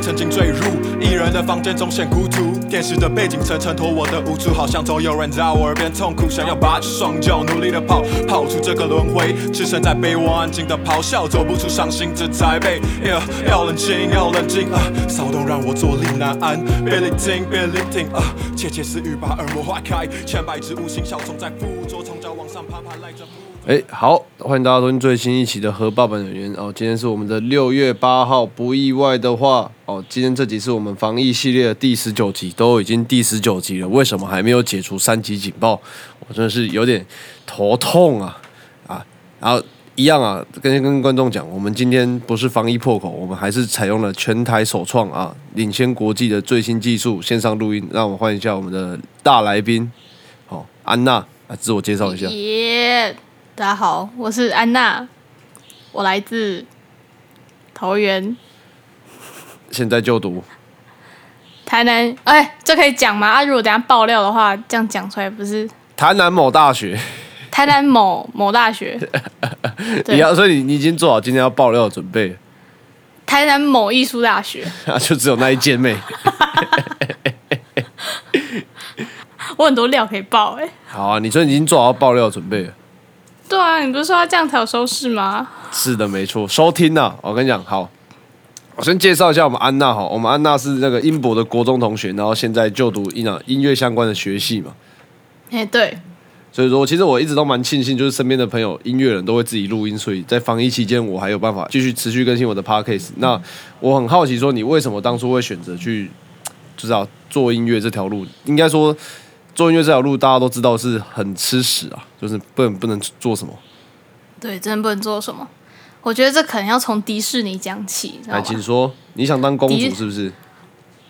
曾经坠入一人的房间中显孤独。电视的背景层衬托我的无助，好像总有人在我耳边痛哭，想要拔起双脚努力的跑，跑出这个轮回。置身在被窝安静的咆哮，走不出伤心这台北。Yeah，要冷静，要冷静啊！骚动让我坐立难安，别聆听，别聆听啊！窃窃私语把耳膜划开，千百只无形小虫在附着，从脚往上爬，爬赖着。哎，好，欢迎大家收听最新一期的《和爸爸演员》哦。今天是我们的六月八号，不意外的话哦，今天这集是我们防疫系列的第十九集，都已经第十九集了，为什么还没有解除三级警报？我真的是有点头痛啊啊！然后一样啊，跟跟观众讲，我们今天不是防疫破口，我们还是采用了全台首创啊，领先国际的最新技术线上录音。让我们欢迎一下我们的大来宾，好，安娜啊，自我介绍一下。耶大家好，我是安娜，我来自桃园、现在就读台南。哎、这可以讲吗？啊，如果等一下爆料的话，这样讲出来不是台南某大学。台南某某大学？对你要，所以你你已经做好今天要爆料的准备了台南某艺术大学。啊，就只有那一间妹。我很多料可以爆哎、好啊，你说你已经做好爆料的准备了。对啊，你不是说要这样才有收视吗？是的，没错，收听呐、我跟你讲，好，我先介绍一下我们安娜哈，我们安娜是那个英博的国中同学，然后现在就读音啊音乐相关的学系嘛，哎、对，所以说其实我一直都蛮庆幸，就是身边的朋友音乐人都会自己录音，所以在防疫期间我还有办法继续持续更新我的 podcast。那我很好奇，说你为什么当初会选择去，就是要做音乐这条路？应该说做音乐这条路大家都知道是很吃屎啊，就是不能不能做什么。对，真的不能做什么。我觉得这可能要从迪士尼讲起，知道来，请说，你想当公主是不是？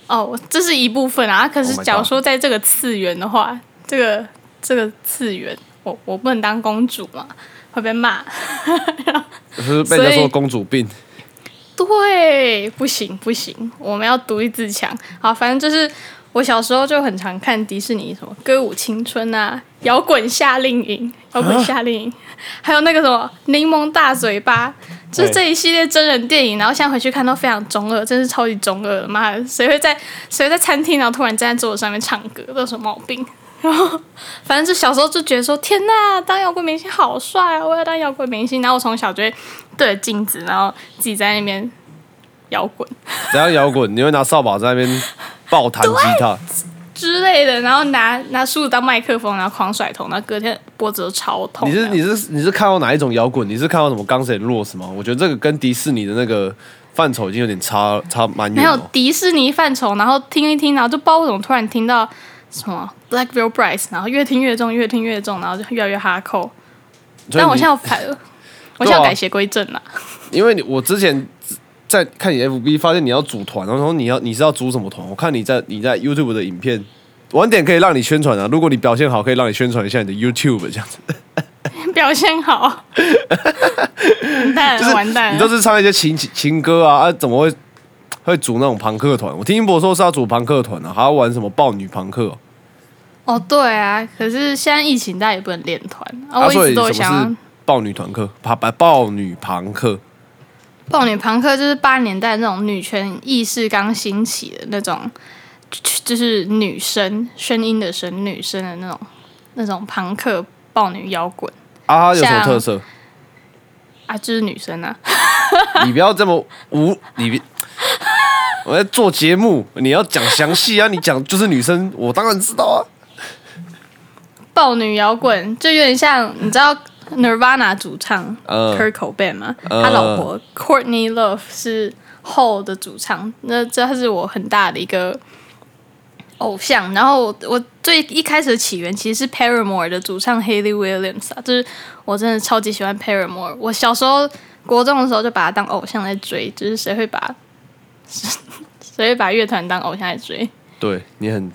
哦，这是一部分啊。可 Oh 是假如说在这个次元的话，这个这个次元，我我不能当公主嘛，会被骂。就是被人家说公主病。对，不行不行，我们要独立自强。好，反正就是我小时候就很常看迪士尼什么《歌舞青春》啊，《摇滚夏令营》、《摇滚夏令营》，还有那个什么《柠檬大嘴巴》，就是这一系列真人电影。然后现在回去看都非常中二，真是超级中二的。妈的，谁会在谁会在餐厅然后突然站在桌子上面唱歌，这有什么毛病？然后，反正就小时候就觉得说，天呐，当摇滚明星好帅啊！我要当摇滚明星。然后我从小就会对着镜子，然后自己在那边摇滚怎样摇滚？你会拿扫把在那边爆弹吉他？之类的，然后拿拿梳子当麦克风，然后狂甩头，然后隔天脖子都超痛。你是你是你是看到哪一种摇滚？你是看到什么 Guns N' Roses 吗？我觉得这个跟迪士尼的那个范畴已经有点差差蛮远没有。迪士尼范畴，然后听一听，然后就不知道为什么突然听到什么 Black Veil Brides，然后越听越重，越听越重，然后就越来越哈扣。但我现在要改了，我现在要改邪归正了。因为你我之前在看你 FB 发现你要组团，然后你要你是要组什么团？我看你在你在 YouTube 的影片。晚点可以让你宣传啊！如果你表现好，可以让你宣传一下你的 YouTube 这样子。表现好，完蛋了，完蛋了。你都是唱一些情情歌啊，啊，怎么会会组那种朋克团？我听英博说是要组朋克团啊，还要玩什么豹女朋克哦、哦，对啊，可是现在疫情，大家也不能练团啊。啊，我一直都想豹女团客？把把豹女朋克，豹女朋克，就是八十年代那种女权意识刚兴起的那种，就就是女生声音的声，女生的那种那种朋克暴女摇滚啊，有什么特色？啊，就是女生啊。你不要这么无，你别。我在做节目，你要讲详细啊！你讲就是女生，我当然知道啊。暴女摇滚就有点像，你知道 Nirvana 主唱嗯 Kurt Cobain 吗？嗯他老婆 Courtney Love 是 Hole 的主唱，那这是我很大的一个偶像。然后我我最一开始的起源其实是 Paramore 的主唱 Haley Williams 啊，就是我真的超级喜欢 Paramore。我小时候国中的时候就把他当偶像在追，就是谁会把 谁会把乐团当偶像在追？对你很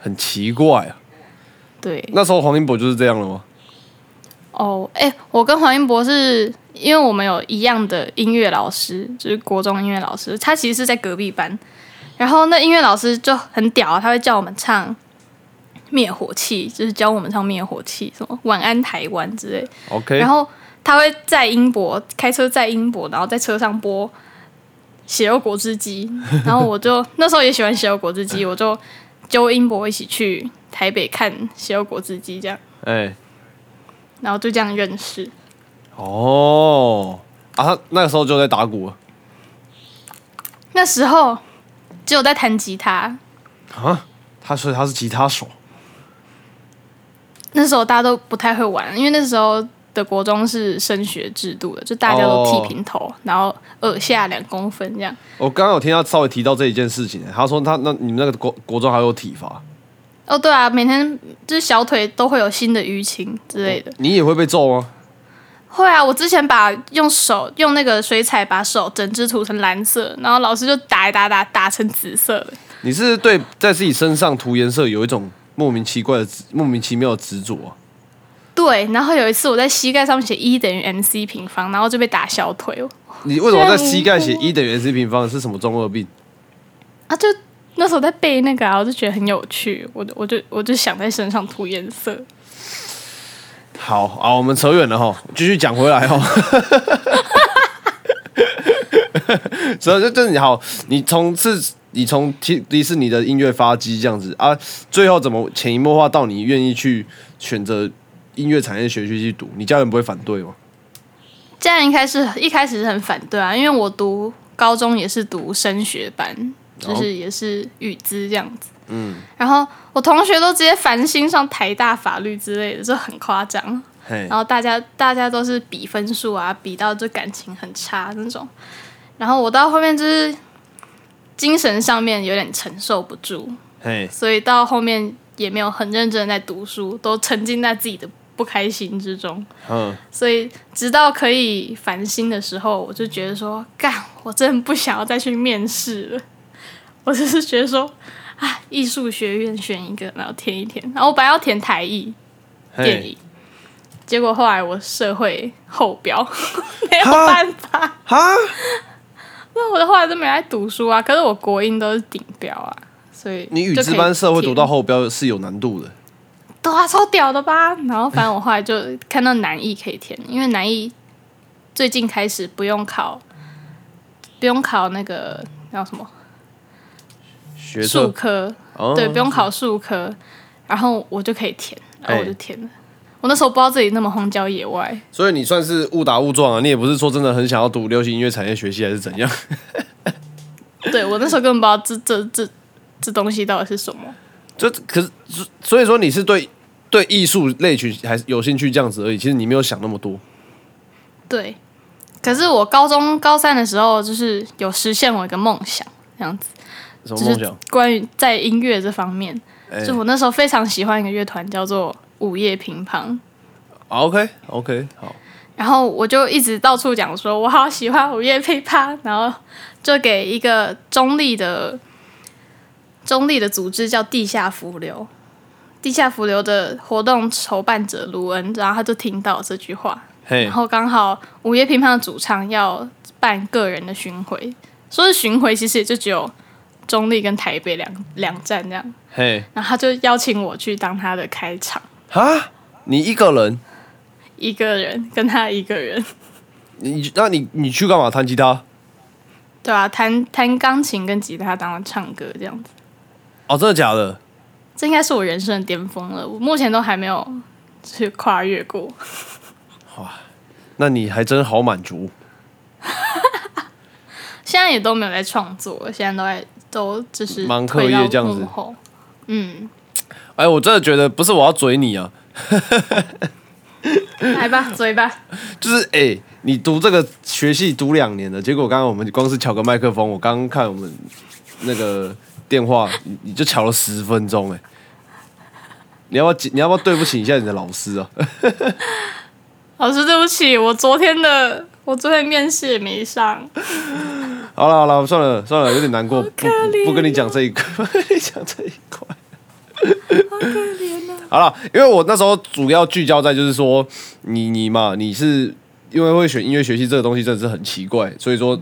很奇怪啊。对，那时候黄英博就是这样了吗？哦，哎、我跟黄英博是因为我们有一样的音乐老师，就是国中音乐老师，他其实是在隔壁班。然后那音乐老师就很屌啊，他会叫我们唱灭火器，就是教我们唱灭火器，什么晚安台湾之类。OK，然后他会在英博开车在英博，然后在车上播血肉果汁机，然后我就那时候也喜欢血肉果汁机，我就揪英博一起去台北看血肉果汁机，这样，哎，然后就这样认识。哦，啊，他那个时候就在打鼓了？那时候只有在弹吉他，啊，他所以他是吉他手，那时候大家都不太会玩，因为那时候的国中是升学制度的，就大家都剃平头，然后耳下两公分这样。我刚刚有听他稍微提到这一件事情，他说他那你们那个国国中还有体罚，哦，对啊，每天就是小腿都会有新的淤青之类的。你也会被揍吗？会啊，我之前把用手用那个水彩把手整只涂成蓝色，然后老师就打一打打打成紫色的。你是对在自己身上涂颜色有一种莫名奇怪的莫名其妙的执着、啊？对，然后有一次我在膝盖上面写一等于 mc 平方，然后就被打小腿哦。你为什么在膝盖写一等于 c 平方？是什么中二病？啊，就那时候在背那个啊，我就觉得很有趣，我就我就我就想在身上涂颜色。好啊，我们扯远了哈，继续讲回来哈。所以就就你好，你从是，你从迪迪士尼的音乐发迹这样子啊，最后怎么潜移默化到你愿意去选择音乐产业学系去读？你家人不会反对吗？家人一开始一开始是很反对啊，因为我读高中也是读升学班，就是也是语资这样子。嗯，然后我同学都直接繁星上台大法律之类的，就很夸张。嘿然，后大家大家都是比分数啊，比到就感情很差那种。然后我到后面就是精神上面有点承受不住，嘿，所以到后面也没有很认真地在读书，都沉浸在自己的不开心之中。嗯，所以直到可以烦心的时候，我就觉得说，干，我真的不想要再去面试了。我只是觉得说，啊，艺术学院选一个，然后填一填。然后我本来要填台艺电，影，结果后来我社会后标，没有办法。哈，那我的后来都没来读书啊，可是我国音都是顶标啊，所以你语资班社会读到后标是有难度的。对啊，超屌的吧？然后反正我后来就看到南艺可以填，因为南艺最近开始不用考，不用考那个叫什么学数，科，哦对，不用考数科，然后我就可以填，然后我哎就填了。我那时候不知道自己那么荒郊野外，所以你算是误打误撞啊，你也不是说真的很想要读流行音乐产业学系还是怎样？对我那时候根本不知道这这这这东西到底是什么。这可是，所以说你是对对艺术类群还是有兴趣这样子而已，其实你没有想那么多。对，可是我高中高三的时候，就是有实现我一个梦想，这样子。就是什么梦想？关于在音乐这方面，哎。就我那时候非常喜欢一个乐团叫做午夜乒乓，OK OK，好，然后我就一直到处讲说我好喜欢午夜乒乓，然后就给一个中立的中立的组织叫地下浮流，地下浮流的活动筹办者卢恩，然后他就听到这句话，嘿。然，后刚好午夜乒乓的主唱要办个人的巡回，说是巡回，其实也就只有中立跟台北两两站这样。嘿，然后他就邀请我去当他的开场，啊，你一个人，一个人跟他一个人，你那你你去干嘛？弹吉他？对啊，弹弹钢琴跟吉他，当然唱歌这样子，哦，真的假的？这应该是我人生的巅峰了。我目前都还没有去跨越过。哇那你还真好满足。现在也都没有在创作，现在都在都就是忙课业这样子。嗯，哎，我真的觉得不是我要嘴你啊，来吧，嘴吧。就是哎、你读这个学系读两年了，结果刚刚我们光是抢个麦克风，我刚刚看我们那个电话，你你就抢了十分钟哎、你要不要你要不要对不起一下你的老师啊？老师，对不起，我昨天的我昨天面试也没上。好了好了，算了算了，有点难过，不不不跟你讲这一块，不跟你讲这一块。好可怜啊！好了，因为我那时候主要聚焦在就是说，你你嘛，你是因为会选音乐学系这个东西真的是很奇怪，所以说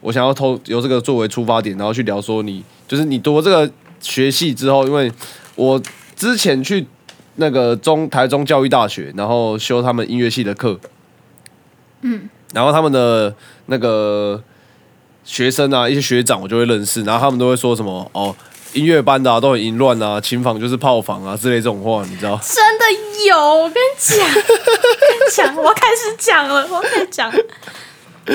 我想要偷由这个作为出发点，然后去聊说你就是你读了这个学系之后，因为我之前去那个中台中教育大学，然后修他们音乐系的课，嗯，然后他们的那个学生啊，一些学长我就会认识，然后他们都会说什么哦，音乐班的、啊、都很淫乱啊，琴房就是炮房啊之类这种话，你知道？真的有，我跟你讲，我跟你讲，我开始讲了，我开始讲。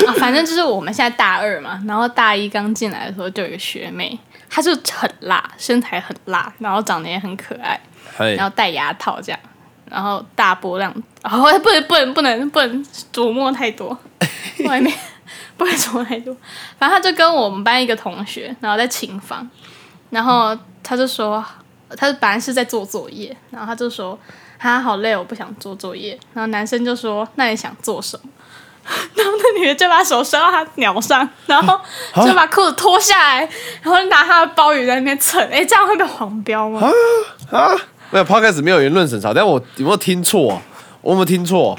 啊，反正就是我们现在大二嘛，然后大一刚进来的时候就有一个学妹，她就很辣，身材很辣，然后长得也很可爱，然，后戴牙套这样，然后大波浪，然后不能不能不能不能琢磨太多，外面 不能琢磨太多。反正他就跟我们班一个同学，然后在琴房，然后他就说，他本来是在做作业，然后他就说，他好累，我不想做作业。然后男生就说，那你想做什么？然后那女的就把手伸到他鸟上，然后就把裤子脱下来，然后拿他的包雨在那边蹭。哎，这样会被黄标吗？啊，没有 podcast 没有言论审查，但我有没有听错、啊？我有没有听错、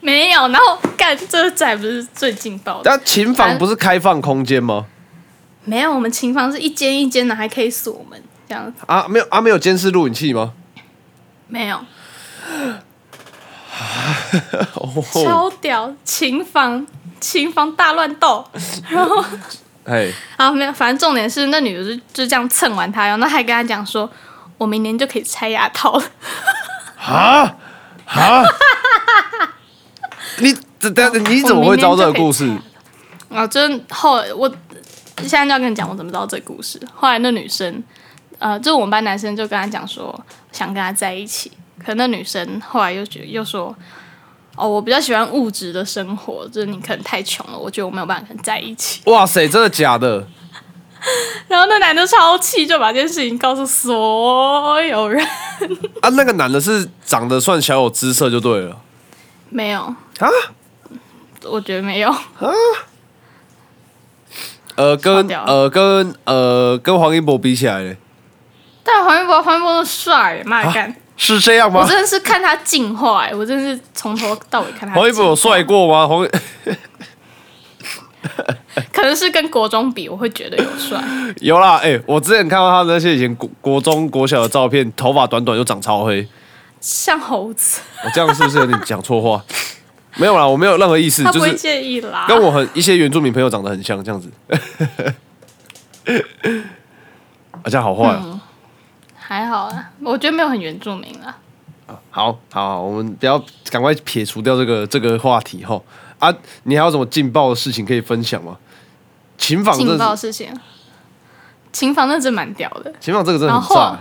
没有，然后干这这还不是最劲爆的？但琴房不是开放空间吗？没有，我们琴房是一间一间的，还可以锁门，这样子啊，没有啊，没有监视录影器吗？没有，哦，超屌，琴房琴房大乱斗，然后哎，啊没有，反正重点是那女的就就这样蹭完他，然后那还跟他讲说，我明年就可以拆牙套了。啊啊！你这等你怎么会知道这个故事？啊，就是后来我现在就要跟你讲我怎么知道这个故事。后来那女生，呃，就我们班男生就跟他讲说想跟他在一起，可那女生后来又觉又说，哦，我比较喜欢物质的生活，就是你可能太穷了，我觉得我没有办法跟你在一起。哇塞，真的假的？然后那男的超气，就把这件事情告诉所有人。啊，那个男的是长得算小有姿色就对了没有，啊。我觉得没有。呃，跟呃跟呃跟黄一博比起来嘞，但黄一博，黄一博那么帅，妈的干！是这样吗？我真的是看他进化、欸，我真的是从头到尾看他。黄一博有帅，过吗？黄 可能是跟国中比，我会觉得有帅。有啦，哎、我之前看到他那些以前国国中国小的照片，头发短短又长超黑，像猴子，我这样是不是有点讲错话？没有啦，我没有任何意思，他不会就是介意啦。跟我很一些原住民朋友长得很像，这样子。啊，这样好坏、啊还好啊，我觉得没有很原住民啦。好好好，我们不要赶快撇除掉这个这个话题哈啊！你还有什么劲爆的事情可以分享吗？琴房劲爆的事情，琴房那真蛮屌的。琴房这个真的很炸、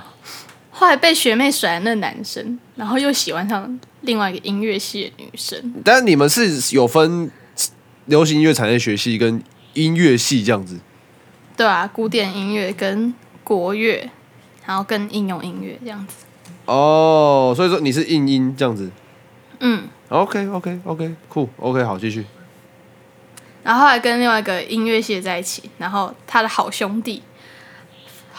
后来被学妹甩的那男生，然后又喜欢上另外一个音乐系的女生。但是你们是有分流行音乐产业学系跟音乐系这样子对啊，古典音乐跟国乐，然后跟应用音乐这样子。哦，所以说你是硬音这样子。嗯，OK OK OK，酷 OK 好，继续。然后后来跟另外一个音乐系的在一起，然后他的好兄弟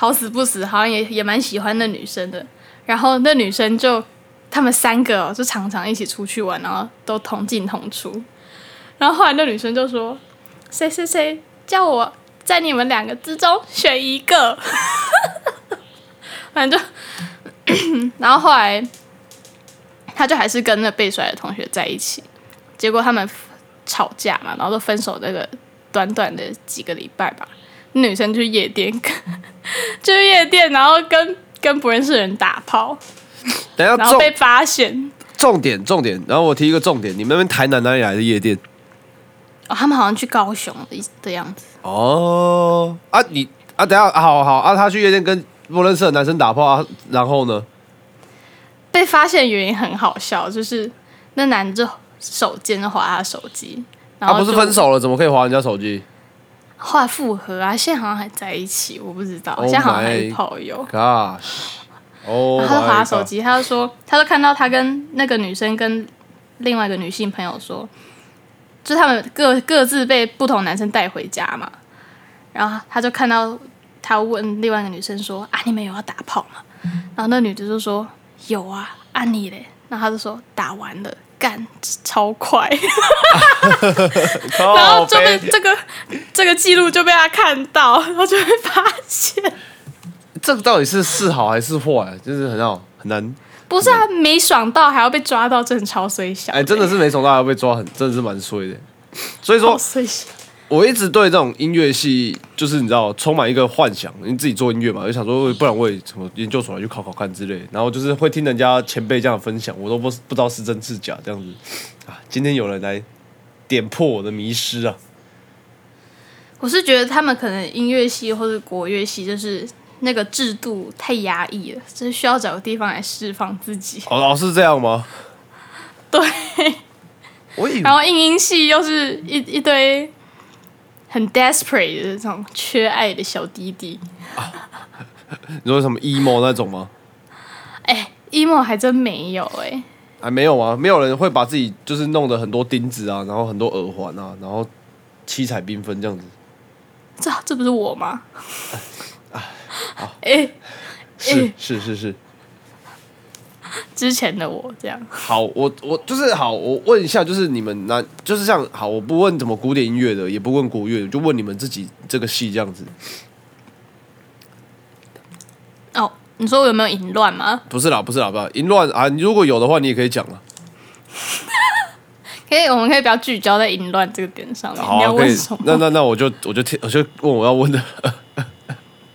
好死不死，好像也也蛮喜欢那女生的。然后那女生就他们三个、哦、就常常一起出去玩，然后都同进同出。然后后来那女生就说：“谁谁谁叫我在你们两个之中选一个。”反正，然后后来他就还是跟那被甩的同学在一起。结果他们吵架嘛，然后都分手那个短短的几个礼拜吧，女生去夜店，去 夜店，然后跟跟不认识的人打炮，等下重然后被发现。重点重点，然后我提一个重点，你们那边台南哪里来的夜店？哦，他们好像去高雄的的样子，哦啊你啊等一下好好啊，他去夜店跟不认识的男生打炮啊，然后呢？被发现的原因很好笑，就是那男的就手贱就划他手机，然啊不是就分手了，怎么可以划人家手机后来复合啊，现在好像还在一起，我不知道 Oh 现在好像还是炮友。？Gosh，哦、然后他就划手机，他就说，他就看到他跟那个女生跟另外一个女性朋友说，就他们各各自被不同男生带回家嘛，然后他就看到他问另外一个女生说啊，你们有要打炮吗？然后那女的就说有啊，啊你嘞？然后他就说打完了，干超快，然后就被这个这个记录就被他看到，然后就会发现。这个到底是是好还是坏？就是很好很难，不是啊，没爽到还要被抓到，真的超衰小。哎，真的是没爽到还要被抓很，真的是蛮衰的。所以说。我一直对这种音乐系，就是你知道，充满一个幻想。你自己做音乐嘛，就想说，不然我也什么研究所来去考考看之类。然后就是会听人家前辈这样分享，我都不不知道是真是假这样子啊。今天有人来点破我的迷失啊！我是觉得他们可能音乐系或者国乐系，就是那个制度太压抑了，就是需要找个地方来释放自己。哦，老是这样吗？对，我以然后音音系又是一一堆很 desperate 的这种缺爱的小弟弟。你说什么 emo 那种吗？哎，emo 还真没有哎、还没有啊？没有人会把自己就是弄得很多钉子啊，然后很多耳环啊，然后七彩缤纷这样子。这这不是我吗？哎、是是是是，之前的我这样，好，我我就是好，我问一下，就是你们那，就是这样好，我不问怎么古典音乐的，也不问国乐的，就问你们自己这个戏这样子。哦，你说我有没有淫乱吗？不是啦，不是啦，不是淫乱啊！你如果有的话，你也可以讲了。可以，我们可以不要聚焦在淫乱这个点上面。好啊，可以？那那那我就我就听我就问我要问的，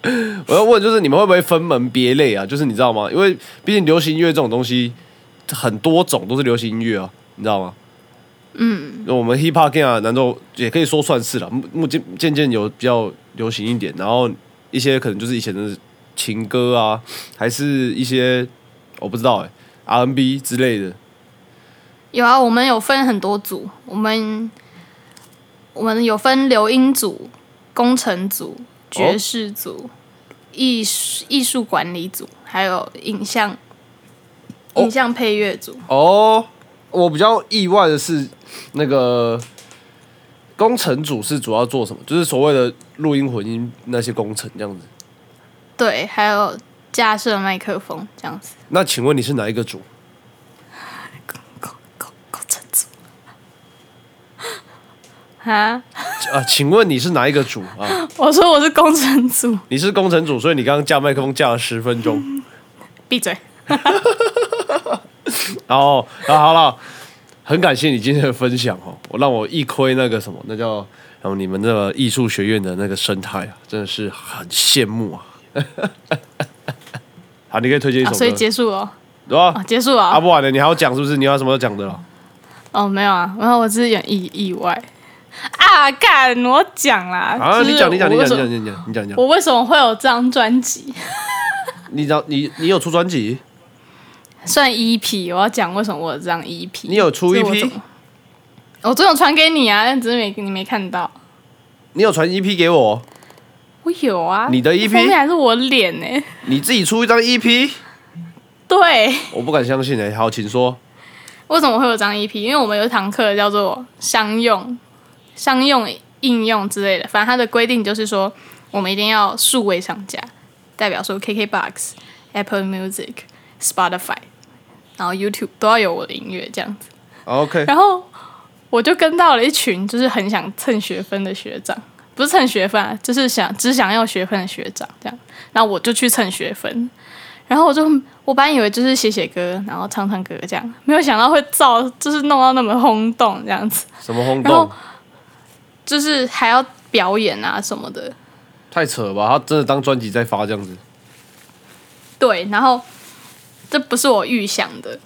我要问就是你们会不会分门别类啊？就是你知道吗？因为毕竟流行音乐这种东西很多种都是流行音乐啊，你知道吗？嗯，我们 hip hop 啊，难道也可以说算是了？目目渐渐渐有比较流行一点，然后一些可能就是以前的情歌啊，还是一些我不知道哎、R&B 之类的。有啊，我们有分很多组，我们我们有分流音组、工程组、爵士组、艺术艺术管理组，还有影像哦影像配乐组。哦，我比较意外的是，那个工程组是主要做什么？就是所谓的录音混音那些工程这样子。对，还有架设麦克风这样子。那请问你是哪一个组？工工工程组啊？啊，请问你是哪一个组啊？我说我是工程组，你是工程组，所以你刚刚架麦克风架了十分钟。闭嘴。然后，啊，好了，很感谢你今天的分享哦，我让我一窥那个什么，那叫然后你们那个艺术学院的那个生态啊，真的是很羡慕啊。好，你可以推荐一首啊，所以结束了对吧哦，？结束了啊，不晚了，你还要讲是不是？你还有什么要讲的了？哦，没有啊，然后我只是有点意意外啊，干，我讲啦，啊，就是你讲，你讲，你讲，你讲，你讲，你讲，你讲。我为什么会有这张专辑？你讲，你你有出专辑？算 EP，我要讲为什么我有这张 EP。你有出 EP？我总有传给你啊，但只是没你没看到。你有传 EP 给我？我有啊，你的 EP？封面还是我脸呢、你自己出一张 EP？对，我不敢相信哎、好，请说。为什么会有这张 EP？因为我们有一堂课叫做商用、商用应用之类的，反正它的规定就是说，我们一定要数位上架，代表说 KKBox、Apple Music、Spotify，然后 YouTube 都要有我的音乐这样子。OK，然后我就跟到了一群就是很想蹭学分的学长，不是蹭学分啊，就是想只想要学分的学长这样。然后我就去蹭学分，然后我就我本来以为就是写写歌，然后唱唱歌这样，没有想到会造就是弄到那么轰动这样子，什么轰然后动？就是还要表演啊什么的。太扯了吧！他真的当专辑在发这样子。对，然后这不是我预想的，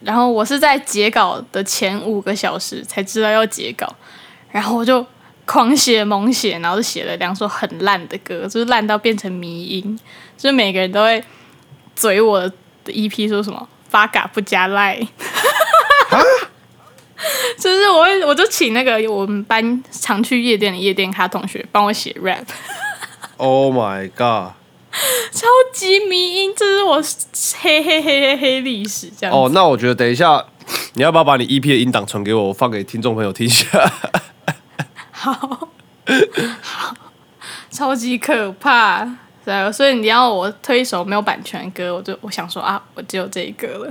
然后我是在截稿的前五个小时才知道要截稿，然后我就狂写猛写，然后就写了两首很烂的歌，就是烂到变成迷音，就是每个人都会嘴我的 EP 说什么发嘎不加赖。就是我会，我就请那个我们班常去夜店的夜店咖同学帮我写 rap，Oh my god！超级迷音，这是我黑黑黑黑黑历史这样。哦，那我觉得等一下，你要不要把你 EP 的音档传给我，我放给听众朋友听一下？好，好，超级可怕。对，啊所以你要我推一首没有版权的歌，我就我想说啊，我只有这一个了。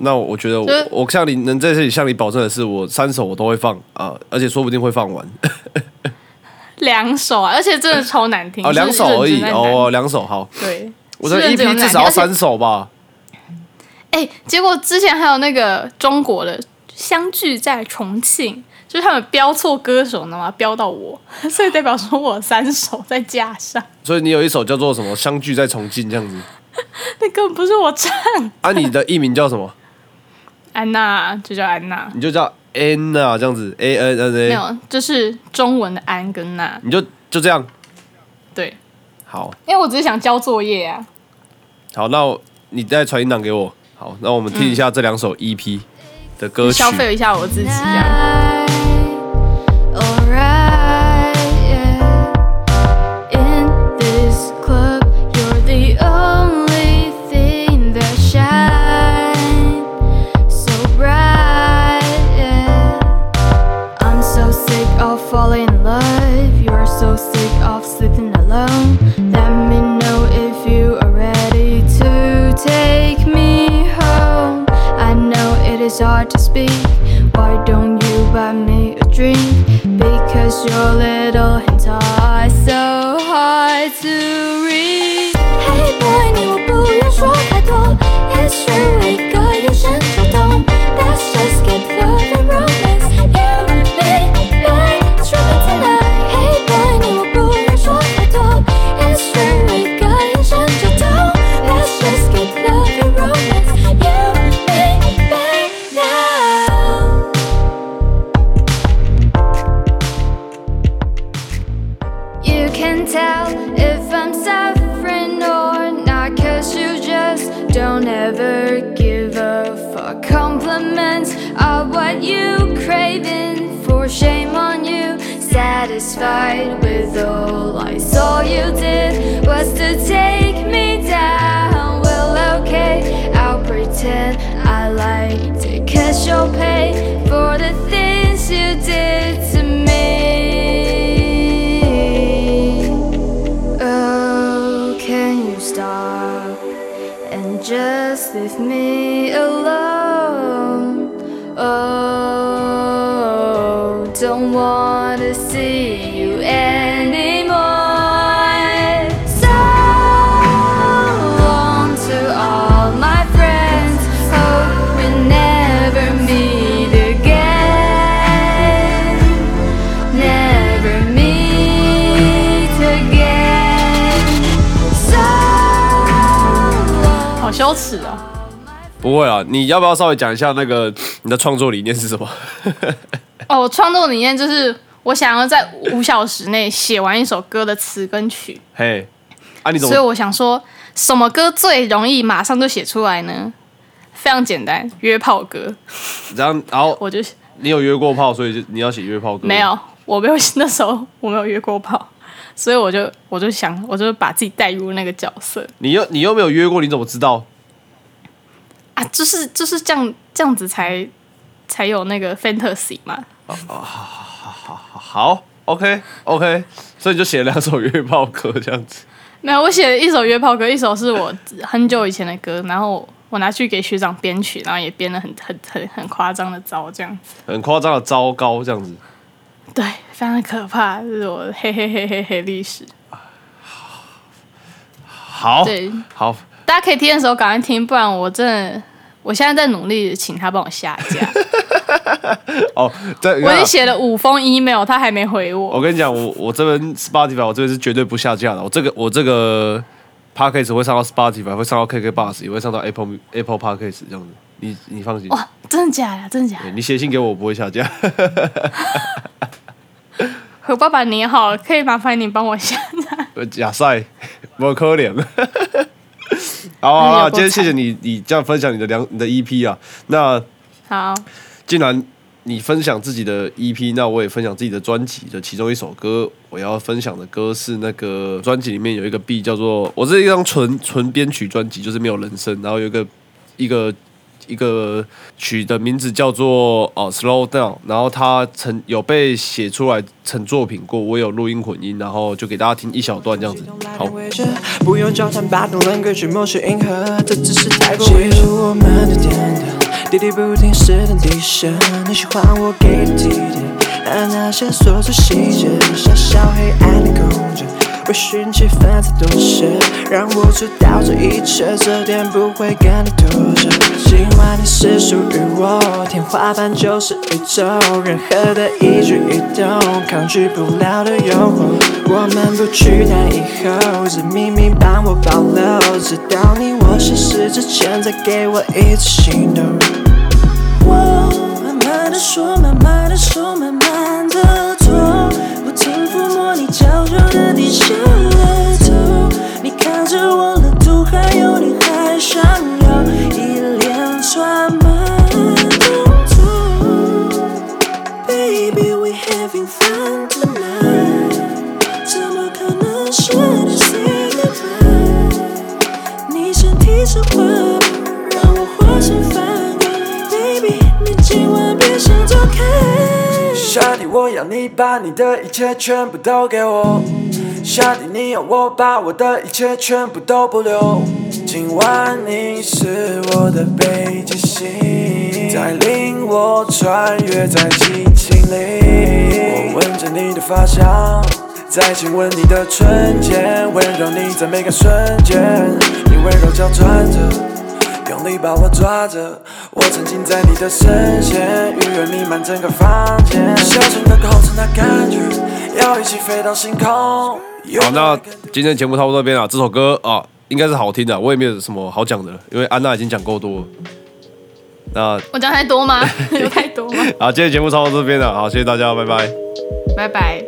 那我觉得我我向你能在这里向你保证的是，我三首我都会放啊、而且说不定会放完 两首啊，而且真的超难听哦，两首而已哦，两首好。对，我的 EP 至少要三首吧？哎、结果之前还有那个中国的相聚在重庆，就是他们标错歌手，你知道吗？标到我，所以代表说我三首再加上，所以你有一首叫做什么“相聚在重庆”这样子。那根本不是我唱。啊，你的艺名叫什么？安娜就叫安娜，你就叫 Anna 这样子，A N N A，没有，就是中文的安跟娜。你就就这样。对，好，因为我只是想交作业啊。好，那你再传音档给我。好，那我们听一下这两首 EP 的歌曲。消费一下我自己这样。Just leave me alone? Oh, don't wanna 耻哦！不会啊，你要不要稍微讲一下那个你的创作理念是什么？哦，我创作理念就是我想要在五小时内写完一首歌的词跟曲，嘿，啊，你怎么所以？我想说，什么歌最容易马上就写出来呢？非常简单，约炮歌。然后，然 后我就你有约过炮，所以就你要写约炮歌？没。有，我没有 那时候我没有约过炮，所以我就我就想，我就把自己带入那个角色你又你又没有约过，你怎么知道？啊，就是就是这样这样子才才有那个 fantasy 嘛。哦好好好，OK OK，所以你就写了两首约炮歌这样子。没有，我写了一首约炮歌，一首是我很久以前的歌，然后我拿去给学长编曲，然后也编了很很很很夸张的糟，这样子，很夸张的糟糕这样子。对，非常的可怕，这是我的嘿嘿嘿嘿嘿历史。好，对，好，大家可以听的时候赶快听，不然我真的，我现在在努力请他帮我下架。哦，在我已经写了五封 email，他还没回我。我跟你讲，我我这边 Spotify 我这边是绝对不下架的。我这个我这个 Podcast 会上到 Spotify，会上到 KK Bus，也会上到 Apple Apple Podcast 这样子。你你放心，哇，真的假的？真的假的？你写信给我，我不会下架。何爸爸你好，可以麻烦你帮我下架？呃假赛，我可怜。好好好，哎有够今天谢谢你，你这样分享你的两你的 EP 啊。那好，既然你分享自己的 EP，那我也分享自己的专辑的其中一首歌。我要分享的歌是那个专辑里面有一个 B 叫做，我是一张纯纯编曲专辑，就是没有人声，然后有一个一个一个曲的名字叫做哦 Slow Down，然后它曾有被写出来成作品过，我有录音混音，然后就给大家听一小段这样子。好，不用交谈，把动人歌曲默许迎合，这只是太过违和。我们的天堂，滴滴不停，是等低声。你喜欢我给的体贴，和那些琐碎细节，小小黑暗的空间。微醺气氛才多些，让我知道这一切，这点不会跟你妥协。今晚你是属于我，天花板就是宇宙，任何的一举一动，抗拒不了的诱惑。我们不去谈以后，这秘密帮我保留，直到你我消失之前，再给我一次心动。我慢慢的说，慢慢的说，慢慢，焦灼的底线要你把你的一切全部都给我。下地，你要我把我的一切全部都不留。今晚你是我的北极星，带领我穿越在激情里。我闻着你的发香，在亲吻你的唇间，温柔你在每个瞬间，你温柔娇喘着。用力把我抓着，我沉浸在你的视线，愉悦弥漫整个房间，小声的控制那感觉，要一起飞到星空。好，那今天节目差不多这边了。这首歌啊，应该是好听的，我也没有什么好讲的了，因为安娜已经讲够多了。那我讲太多吗？有太多吗？好，今天节目差不多这边了，好，谢谢大家，拜拜。拜拜。